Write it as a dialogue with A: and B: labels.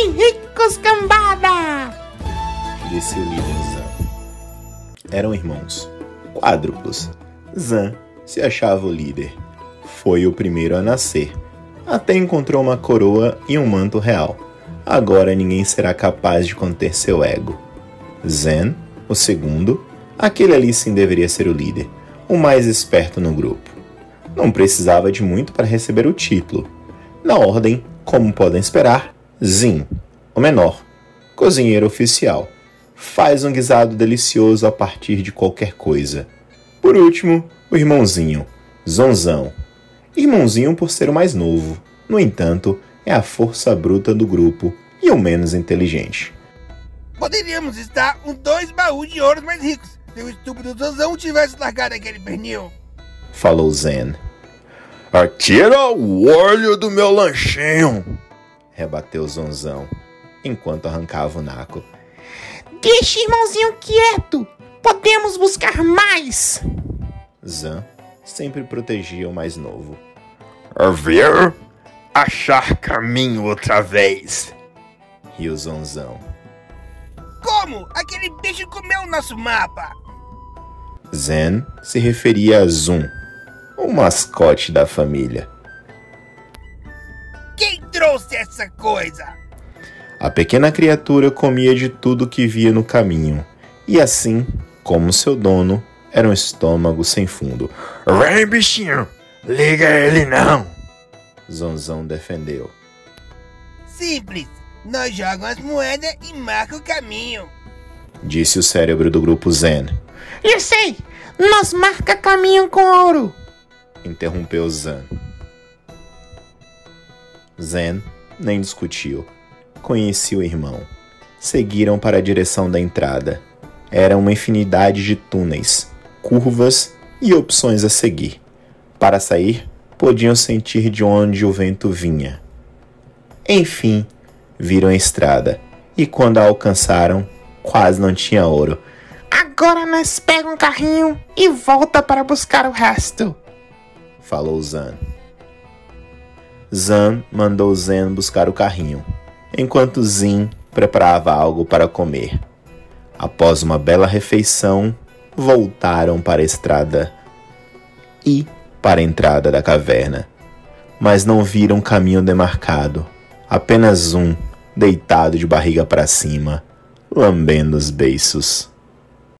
A: de ricos, cambada!
B: Disse o líder Zan. Eram irmãos, quádruplos. Zan se achava o líder. Foi o primeiro a nascer. Até encontrou uma coroa e um manto real. Agora ninguém será capaz de conter seu ego. Zen, o segundo, aquele ali sim deveria ser o líder, o mais esperto no grupo. Não precisava de muito para receber o título. Na ordem, como podem esperar, Zin, o menor, cozinheiro oficial, faz um guisado delicioso a partir de qualquer coisa. Por último, o irmãozinho, Zonzão. Irmãozinho por ser o mais novo, no entanto, é a força bruta do grupo e o menos inteligente.
C: Poderíamos estar com dois baús de ouro mais ricos se o estúpido Zonzão tivesse largado aquele pernil.
B: Falou Zen.
D: Atira o olho do meu lanchinho!
B: Rebateu Zonzão, enquanto arrancava o naco.
A: Deixe irmãozinho quieto! Podemos buscar mais!
B: Zan sempre protegia o mais novo.
D: A ver? Achar caminho outra vez!
B: Riu Zonzão.
C: Como? Aquele bicho comeu o nosso mapa!
B: Zen se referia a Zoom, o mascote da família.
C: Trouxe essa coisa?
B: A pequena criatura comia de tudo que via no caminho, e assim, como seu dono, era um estômago sem fundo.
D: Vem, bichinho! Liga ele não!
B: Zonzão defendeu.
C: Simples. Nós jogamos as moedas e marca o caminho.
B: Disse o cérebro do grupo Zen.
A: Eu sei! Nós marca caminho com ouro!
B: Interrompeu Zan. Zen nem discutiu. Conhecia o irmão. Seguiram para a direção da entrada. Era uma infinidade de túneis, curvas e opções a seguir. Para sair, podiam sentir de onde o vento vinha. Enfim, viram a estrada e quando a alcançaram, quase não tinha ouro.
A: Agora nós pega um carrinho e volta para buscar o resto.
B: Falou Zan. Zan mandou Zen buscar o carrinho, enquanto Zin preparava algo para comer. Após uma bela refeição, voltaram para a estrada e para a entrada da caverna, mas não viram caminho demarcado, apenas um deitado de barriga para cima, lambendo os beiços.